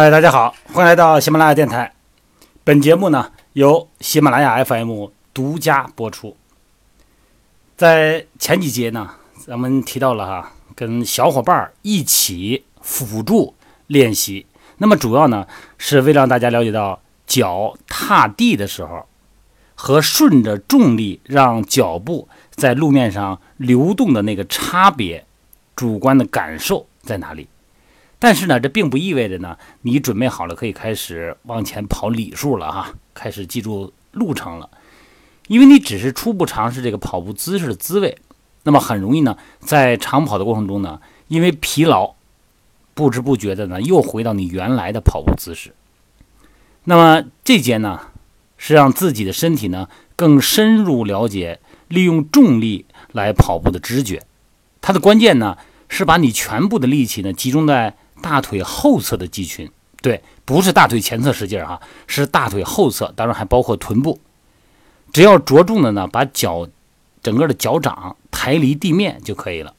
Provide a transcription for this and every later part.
嗨，大家好，欢迎来到喜马拉雅电台。本节目呢由喜马拉雅 FM 独家播出。在前几节呢，咱们提到了哈，跟小伙伴儿一起辅助练习。那么主要呢是为了让大家了解到脚踏地的时候和顺着重力让脚步在路面上流动的那个差别，主观的感受在哪里。但是呢，这并不意味着呢，你准备好了可以开始往前跑里数了哈，开始记住路程了，因为你只是初步尝试这个跑步姿势的滋味，那么很容易呢，在长跑的过程中呢，因为疲劳，不知不觉的呢，又回到你原来的跑步姿势。那么这节呢，是让自己的身体呢更深入了解利用重力来跑步的知觉，它的关键呢是把你全部的力气呢集中在。大腿后侧的肌群，对，不是大腿前侧使劲儿哈，是大腿后侧，当然还包括臀部。只要着重的呢，把脚整个的脚掌抬离地面就可以了。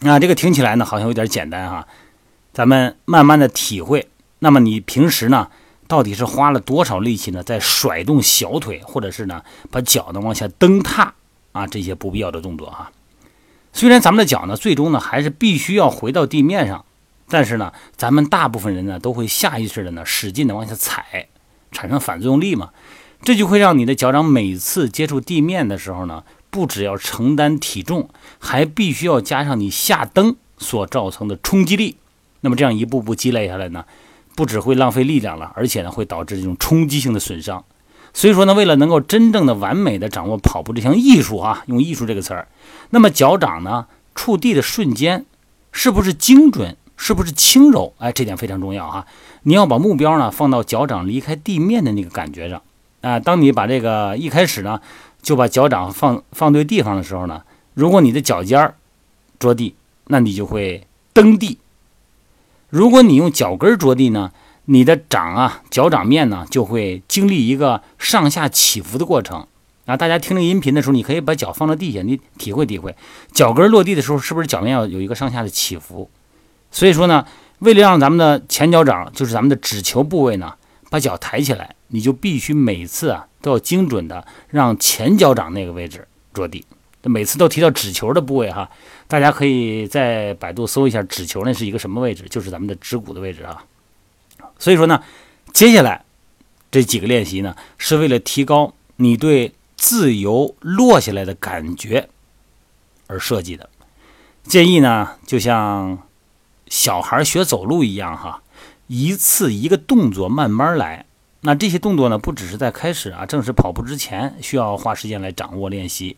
那这个听起来呢，好像有点简单哈，咱们慢慢的体会。那么你平时呢，到底是花了多少力气呢，在甩动小腿，或者是呢，把脚呢往下蹬踏啊，这些不必要的动作哈。虽然咱们的脚呢，最终呢，还是必须要回到地面上。但是呢，咱们大部分人呢都会下意识的呢使劲的往下踩，产生反作用力嘛，这就会让你的脚掌每次接触地面的时候呢，不只要承担体重，还必须要加上你下蹬所造成的冲击力。那么这样一步步积累下来呢，不只会浪费力量了，而且呢会导致这种冲击性的损伤。所以说呢，为了能够真正的完美的掌握跑步这项艺术啊，用艺术这个词儿，那么脚掌呢触地的瞬间是不是精准？是不是轻柔？哎，这点非常重要哈！你要把目标呢放到脚掌离开地面的那个感觉上啊。当你把这个一开始呢就把脚掌放放对地方的时候呢，如果你的脚尖儿着地，那你就会蹬地；如果你用脚跟着地呢，你的掌啊脚掌面呢就会经历一个上下起伏的过程啊。大家听这音频的时候，你可以把脚放到地下，你体会体会，脚跟落地的时候是不是脚面要有一个上下的起伏？所以说呢，为了让咱们的前脚掌，就是咱们的指球部位呢，把脚抬起来，你就必须每次啊都要精准的让前脚掌那个位置着地。每次都提到指球的部位哈，大家可以在百度搜一下指球那是一个什么位置，就是咱们的指骨的位置啊。所以说呢，接下来这几个练习呢，是为了提高你对自由落下来的感觉而设计的。建议呢，就像。小孩学走路一样哈，一次一个动作慢慢来。那这些动作呢，不只是在开始啊正式跑步之前需要花时间来掌握练习，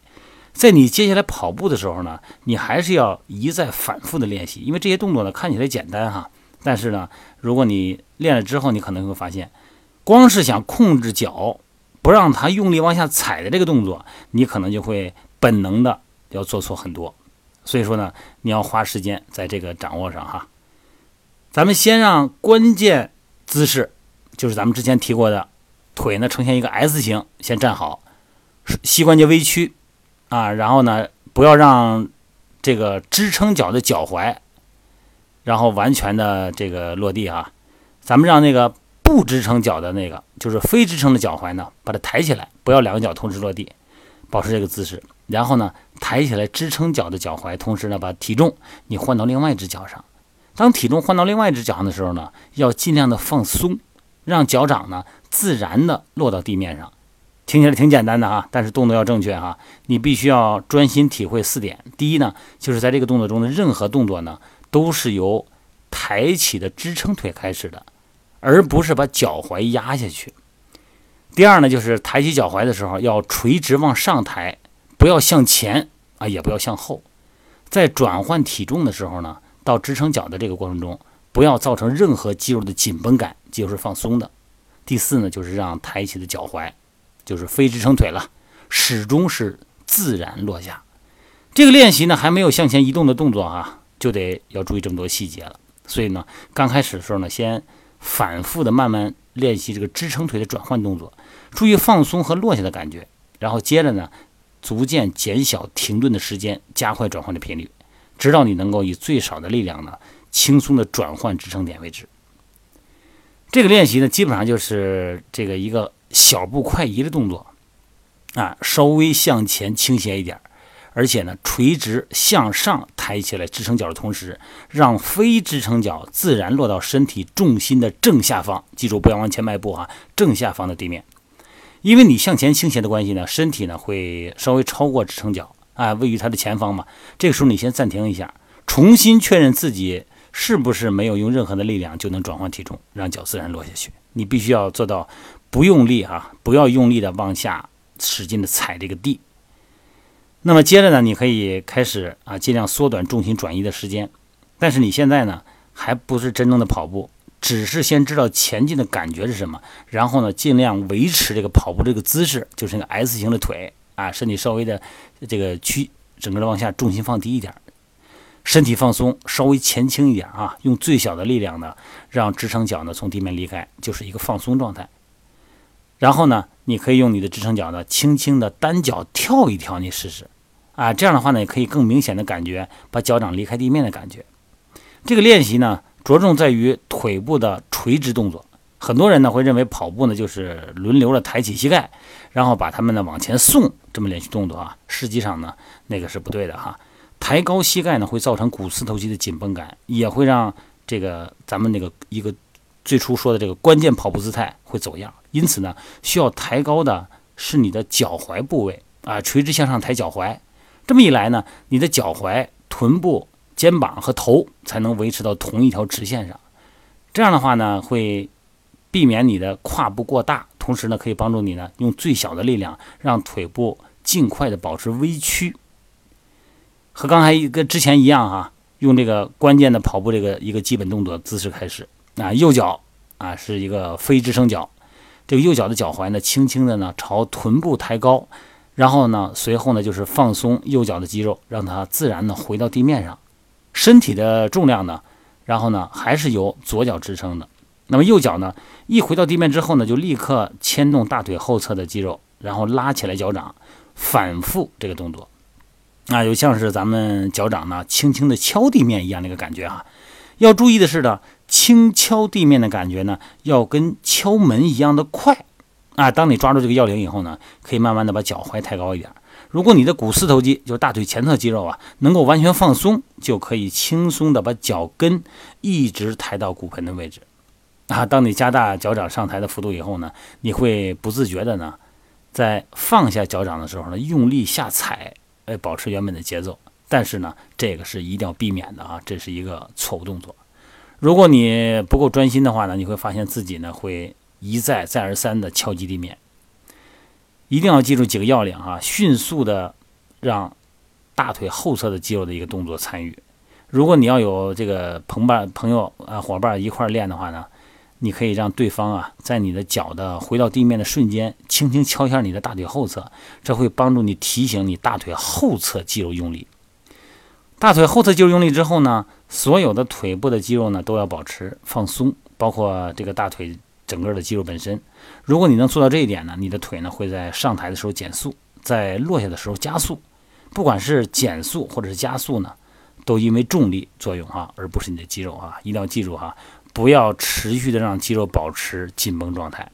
在你接下来跑步的时候呢，你还是要一再反复的练习。因为这些动作呢看起来简单哈，但是呢，如果你练了之后，你可能会发现，光是想控制脚不让它用力往下踩的这个动作，你可能就会本能的要做错很多。所以说呢，你要花时间在这个掌握上哈。咱们先让关键姿势，就是咱们之前提过的，腿呢呈现一个 S 型，先站好，膝关节微屈啊，然后呢不要让这个支撑脚的脚踝，然后完全的这个落地哈。咱们让那个不支撑脚的那个，就是非支撑的脚踝呢，把它抬起来，不要两个脚同时落地，保持这个姿势。然后呢，抬起来支撑脚的脚踝，同时呢，把体重你换到另外一只脚上。当体重换到另外一只脚上的时候呢，要尽量的放松，让脚掌呢自然的落到地面上。听起来挺简单的哈，但是动作要正确哈。你必须要专心体会四点。第一呢，就是在这个动作中的任何动作呢，都是由抬起的支撑腿开始的，而不是把脚踝压下去。第二呢，就是抬起脚踝的时候要垂直往上抬。不要向前啊，也不要向后。在转换体重的时候呢，到支撑脚的这个过程中，不要造成任何肌肉的紧绷感，肌肉是放松的。第四呢，就是让抬起的脚踝，就是非支撑腿了，始终是自然落下。这个练习呢，还没有向前移动的动作啊，就得要注意这么多细节了。所以呢，刚开始的时候呢，先反复的慢慢练习这个支撑腿的转换动作，注意放松和落下的感觉，然后接着呢。逐渐减小停顿的时间，加快转换的频率，直到你能够以最少的力量呢，轻松的转换支撑点为止。这个练习呢，基本上就是这个一个小步快移的动作啊，稍微向前倾斜一点，而且呢，垂直向上抬起来支撑脚的同时，让非支撑脚自然落到身体重心的正下方。记住，不要往前迈步啊，正下方的地面。因为你向前倾斜的关系呢，身体呢会稍微超过支撑脚啊，位于它的前方嘛。这个时候你先暂停一下，重新确认自己是不是没有用任何的力量就能转换体重，让脚自然落下去。你必须要做到不用力哈，不要用力的往下使劲的踩这个地。那么接着呢，你可以开始啊，尽量缩短重心转移的时间。但是你现在呢，还不是真正的跑步。只是先知道前进的感觉是什么，然后呢，尽量维持这个跑步这个姿势，就是那个 S 型的腿啊，身体稍微的这个屈，整个的往下，重心放低一点，身体放松，稍微前倾一点啊，用最小的力量呢，让支撑脚呢从地面离开，就是一个放松状态。然后呢，你可以用你的支撑脚呢，轻轻的单脚跳一跳，你试试啊，这样的话呢，可以更明显的感觉把脚掌离开地面的感觉。这个练习呢。着重在于腿部的垂直动作。很多人呢会认为跑步呢就是轮流的抬起膝盖，然后把它们呢往前送这么连续动作啊。实际上呢那个是不对的哈。抬高膝盖呢会造成股四头肌的紧绷感，也会让这个咱们那个一个最初说的这个关键跑步姿态会走样。因此呢需要抬高的是你的脚踝部位啊，垂直向上抬脚踝。这么一来呢，你的脚踝、臀部。肩膀和头才能维持到同一条直线上，这样的话呢，会避免你的胯部过大，同时呢，可以帮助你呢用最小的力量让腿部尽快的保持微曲，和刚才一个之前一样哈，用这个关键的跑步这个一个基本动作姿势开始。啊，右脚啊是一个非支撑脚，这个右脚的脚踝呢轻轻的呢朝臀部抬高，然后呢随后呢就是放松右脚的肌肉，让它自然的回到地面上。身体的重量呢，然后呢还是由左脚支撑的。那么右脚呢，一回到地面之后呢，就立刻牵动大腿后侧的肌肉，然后拉起来脚掌，反复这个动作，啊，就像是咱们脚掌呢轻轻的敲地面一样那个感觉哈。要注意的是呢，轻敲地面的感觉呢，要跟敲门一样的快啊。当你抓住这个要领以后呢，可以慢慢的把脚踝抬高一点。如果你的股四头肌，就是大腿前侧肌肉啊，能够完全放松，就可以轻松的把脚跟一直抬到骨盆的位置啊。当你加大脚掌上抬的幅度以后呢，你会不自觉的呢，在放下脚掌的时候呢，用力下踩，来保持原本的节奏。但是呢，这个是一定要避免的啊，这是一个错误动作。如果你不够专心的话呢，你会发现自己呢会一再再而三的敲击地面。一定要记住几个要领哈，迅速的让大腿后侧的肌肉的一个动作参与。如果你要有这个朋伴朋友啊伙伴一块练的话呢，你可以让对方啊在你的脚的回到地面的瞬间，轻轻敲一下你的大腿后侧，这会帮助你提醒你大腿后侧肌肉用力。大腿后侧肌肉用力之后呢，所有的腿部的肌肉呢都要保持放松，包括这个大腿。整个的肌肉本身，如果你能做到这一点呢，你的腿呢会在上抬的时候减速，在落下的时候加速。不管是减速或者是加速呢，都因为重力作用啊，而不是你的肌肉啊。一定要记住哈，不要持续的让肌肉保持紧绷状态。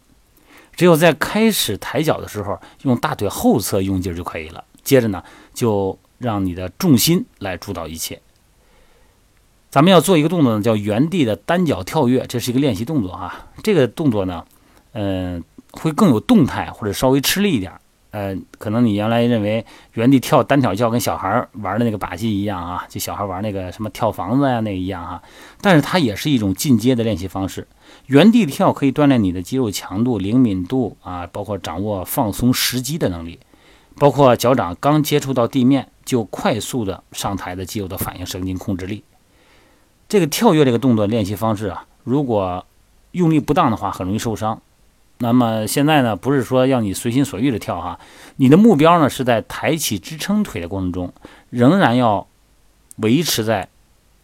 只有在开始抬脚的时候，用大腿后侧用劲就可以了。接着呢，就让你的重心来主导一切。咱们要做一个动作呢，叫原地的单脚跳跃，这是一个练习动作啊。这个动作呢，嗯，会更有动态或者稍微吃力一点。呃，可能你原来认为原地跳单脚跳跟小孩玩的那个把戏一样啊，就小孩玩那个什么跳房子呀那一样哈。但是它也是一种进阶的练习方式。原地跳可以锻炼你的肌肉强度、灵敏度啊，包括掌握放松时机的能力，包括脚掌刚接触到地面就快速的上抬的肌肉的反应神经控制力。这个跳跃这个动作练习方式啊，如果用力不当的话，很容易受伤。那么现在呢，不是说要你随心所欲的跳哈，你的目标呢是在抬起支撑腿的过程中，仍然要维持在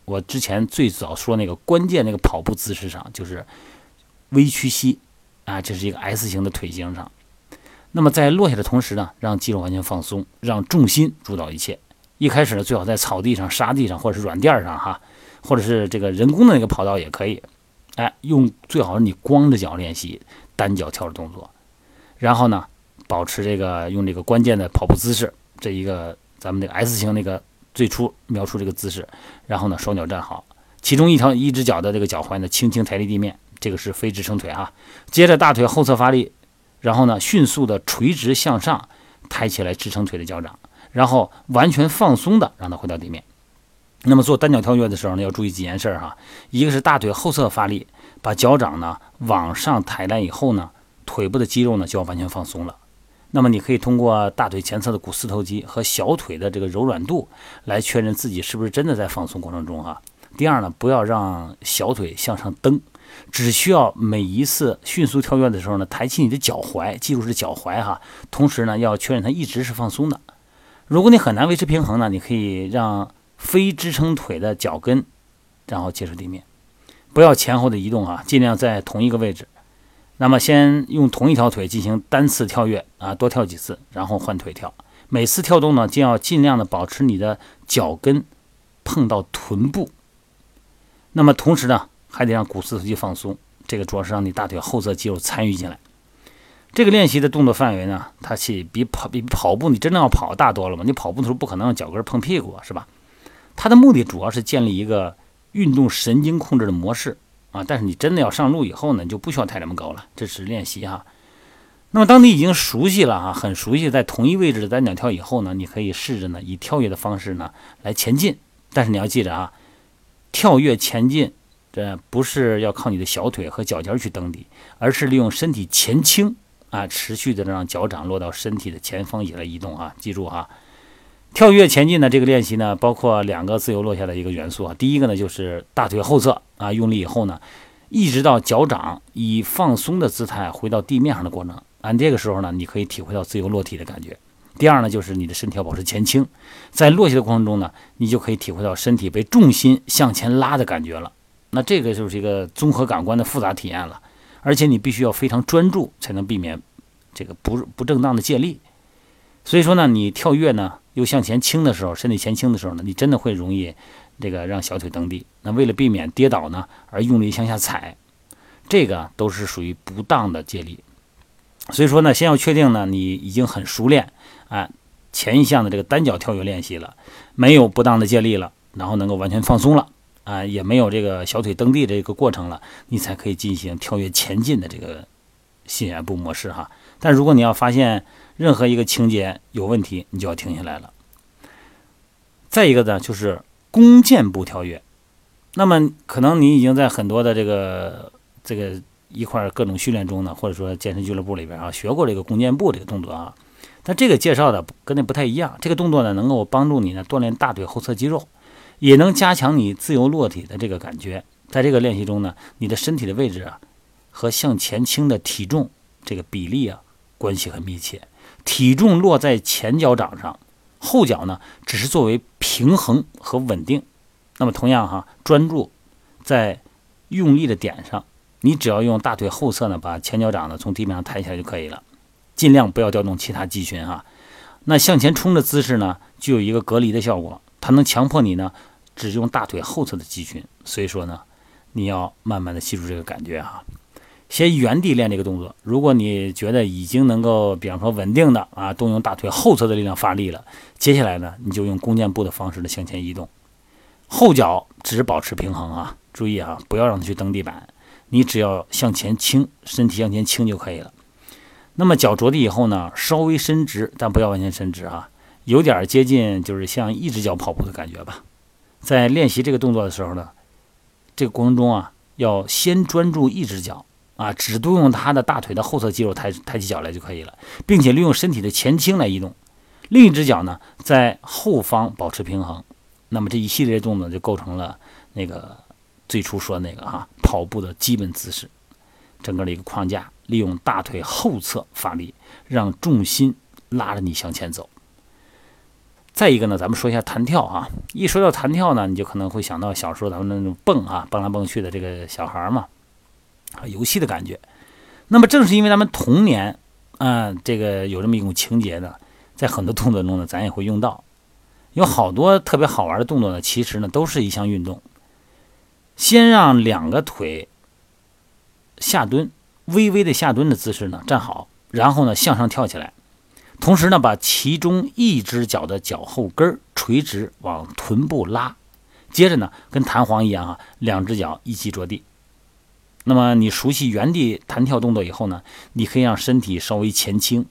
我之前最早说那个关键那个跑步姿势上，就是微屈膝啊，这是一个 S 型的腿型上。那么在落下的同时呢，让肌肉完全放松，让重心主导一切。一开始呢，最好在草地上、沙地上或者是软垫上哈。或者是这个人工的那个跑道也可以，哎，用最好是你光着脚练习单脚跳的动作，然后呢，保持这个用这个关键的跑步姿势，这一个咱们这个 S 型那个最初描述这个姿势，然后呢，双脚站好，其中一条一只脚的这个脚踝呢轻轻抬离地面，这个是非支撑腿啊。接着大腿后侧发力，然后呢，迅速的垂直向上抬起来支撑腿的脚掌，然后完全放松的让它回到地面。那么做单脚跳跃的时候呢，要注意几件事儿哈。一个是大腿后侧发力，把脚掌呢往上抬来以后呢，腿部的肌肉呢就要完全放松了。那么你可以通过大腿前侧的股四头肌和小腿的这个柔软度来确认自己是不是真的在放松过程中哈。第二呢，不要让小腿向上蹬，只需要每一次迅速跳跃的时候呢，抬起你的脚踝，记住是脚踝哈。同时呢，要确认它一直是放松的。如果你很难维持平衡呢，你可以让非支撑腿的脚跟，然后接触地面，不要前后的移动啊，尽量在同一个位置。那么先用同一条腿进行单次跳跃啊，多跳几次，然后换腿跳。每次跳动呢，就要尽量的保持你的脚跟碰到臀部。那么同时呢，还得让股四头肌放松，这个主要是让你大腿后侧肌肉参与进来。这个练习的动作范围呢，它是比跑比跑步你真正要跑大多了嘛？你跑步的时候不可能让脚跟碰屁股是吧？它的目的主要是建立一个运动神经控制的模式啊，但是你真的要上路以后呢，就不需要抬这么高了，这是练习哈。那么当你已经熟悉了啊，很熟悉在同一位置的单脚跳以后呢，你可以试着呢以跳跃的方式呢来前进，但是你要记着啊，跳跃前进这不是要靠你的小腿和脚尖去蹬地，而是利用身体前倾啊，持续的让脚掌落到身体的前方以来移动啊，记住哈。跳跃前进的这个练习呢，包括两个自由落下的一个元素啊。第一个呢，就是大腿后侧啊用力以后呢，一直到脚掌以放松的姿态回到地面上的过程。按这个时候呢，你可以体会到自由落体的感觉。第二呢，就是你的身体要保持前倾，在落下的过程中呢，你就可以体会到身体被重心向前拉的感觉了。那这个就是一个综合感官的复杂体验了，而且你必须要非常专注，才能避免这个不不正当的借力。所以说呢，你跳跃呢。又向前倾的时候，身体前倾的时候呢，你真的会容易这个让小腿蹬地。那为了避免跌倒呢，而用力向下踩，这个都是属于不当的借力。所以说呢，先要确定呢，你已经很熟练啊前一项的这个单脚跳跃练习了，没有不当的借力了，然后能够完全放松了啊，也没有这个小腿蹬地这个过程了，你才可以进行跳跃前进的这个心眼步模式哈。但如果你要发现，任何一个情节有问题，你就要停下来了。再一个呢，就是弓箭步跳跃。那么可能你已经在很多的这个这个一块各种训练中呢，或者说健身俱乐部里边啊，学过这个弓箭步这个动作啊。但这个介绍的跟那不太一样。这个动作呢，能够帮助你呢锻炼大腿后侧肌肉，也能加强你自由落体的这个感觉。在这个练习中呢，你的身体的位置啊和向前倾的体重这个比例啊关系很密切。体重落在前脚掌上，后脚呢只是作为平衡和稳定。那么同样哈，专注在用力的点上，你只要用大腿后侧呢把前脚掌呢从地面上抬起来就可以了，尽量不要调动其他肌群哈。那向前冲的姿势呢，就有一个隔离的效果，它能强迫你呢只用大腿后侧的肌群。所以说呢，你要慢慢的记住这个感觉哈。先原地练这个动作。如果你觉得已经能够，比方说稳定的啊，动用大腿后侧的力量发力了，接下来呢，你就用弓箭步的方式的向前移动，后脚只保持平衡啊，注意啊，不要让它去蹬地板，你只要向前倾，身体向前倾就可以了。那么脚着地以后呢，稍微伸直，但不要完全伸直啊，有点接近就是像一只脚跑步的感觉吧。在练习这个动作的时候呢，这个过程中啊，要先专注一只脚。啊，只动用他的大腿的后侧肌肉抬抬起脚来就可以了，并且利用身体的前倾来移动，另一只脚呢在后方保持平衡。那么这一系列动作就构成了那个最初说的那个哈跑步的基本姿势，整个的一个框架，利用大腿后侧发力，让重心拉着你向前走。再一个呢，咱们说一下弹跳啊，一说到弹跳呢，你就可能会想到小时候咱们那种蹦啊，蹦来蹦去的这个小孩嘛。啊，游戏的感觉。那么正是因为咱们童年啊，这个有这么一种情节呢，在很多动作中呢，咱也会用到。有好多特别好玩的动作呢，其实呢都是一项运动。先让两个腿下蹲，微微的下蹲的姿势呢，站好，然后呢向上跳起来，同时呢把其中一只脚的脚后跟垂直往臀部拉，接着呢跟弹簧一样啊，两只脚一起着地。那么你熟悉原地弹跳动作以后呢，你可以让身体稍微前倾，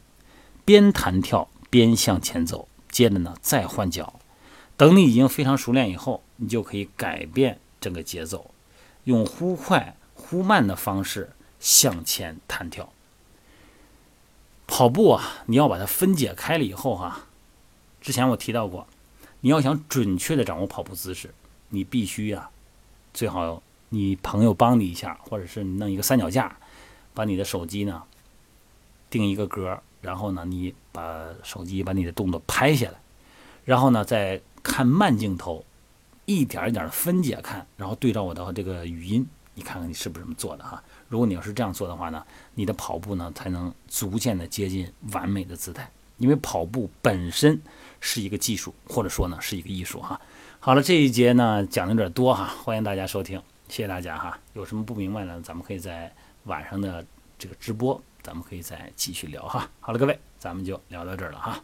边弹跳边向前走，接着呢再换脚。等你已经非常熟练以后，你就可以改变整个节奏，用忽快忽慢的方式向前弹跳。跑步啊，你要把它分解开了以后哈，之前我提到过，你要想准确的掌握跑步姿势，你必须呀，最好你朋友帮你一下，或者是你弄一个三脚架，把你的手机呢定一个格，然后呢你把手机把你的动作拍下来，然后呢再。看慢镜头，一点一点的分解看，然后对照我的这个语音，你看看你是不是这么做的哈？如果你要是这样做的话呢，你的跑步呢才能逐渐的接近完美的姿态。因为跑步本身是一个技术，或者说呢是一个艺术哈。好了，这一节呢讲的有点多哈，欢迎大家收听，谢谢大家哈。有什么不明白呢，咱们可以在晚上的这个直播，咱们可以再继续聊哈。好了，各位，咱们就聊到这儿了哈。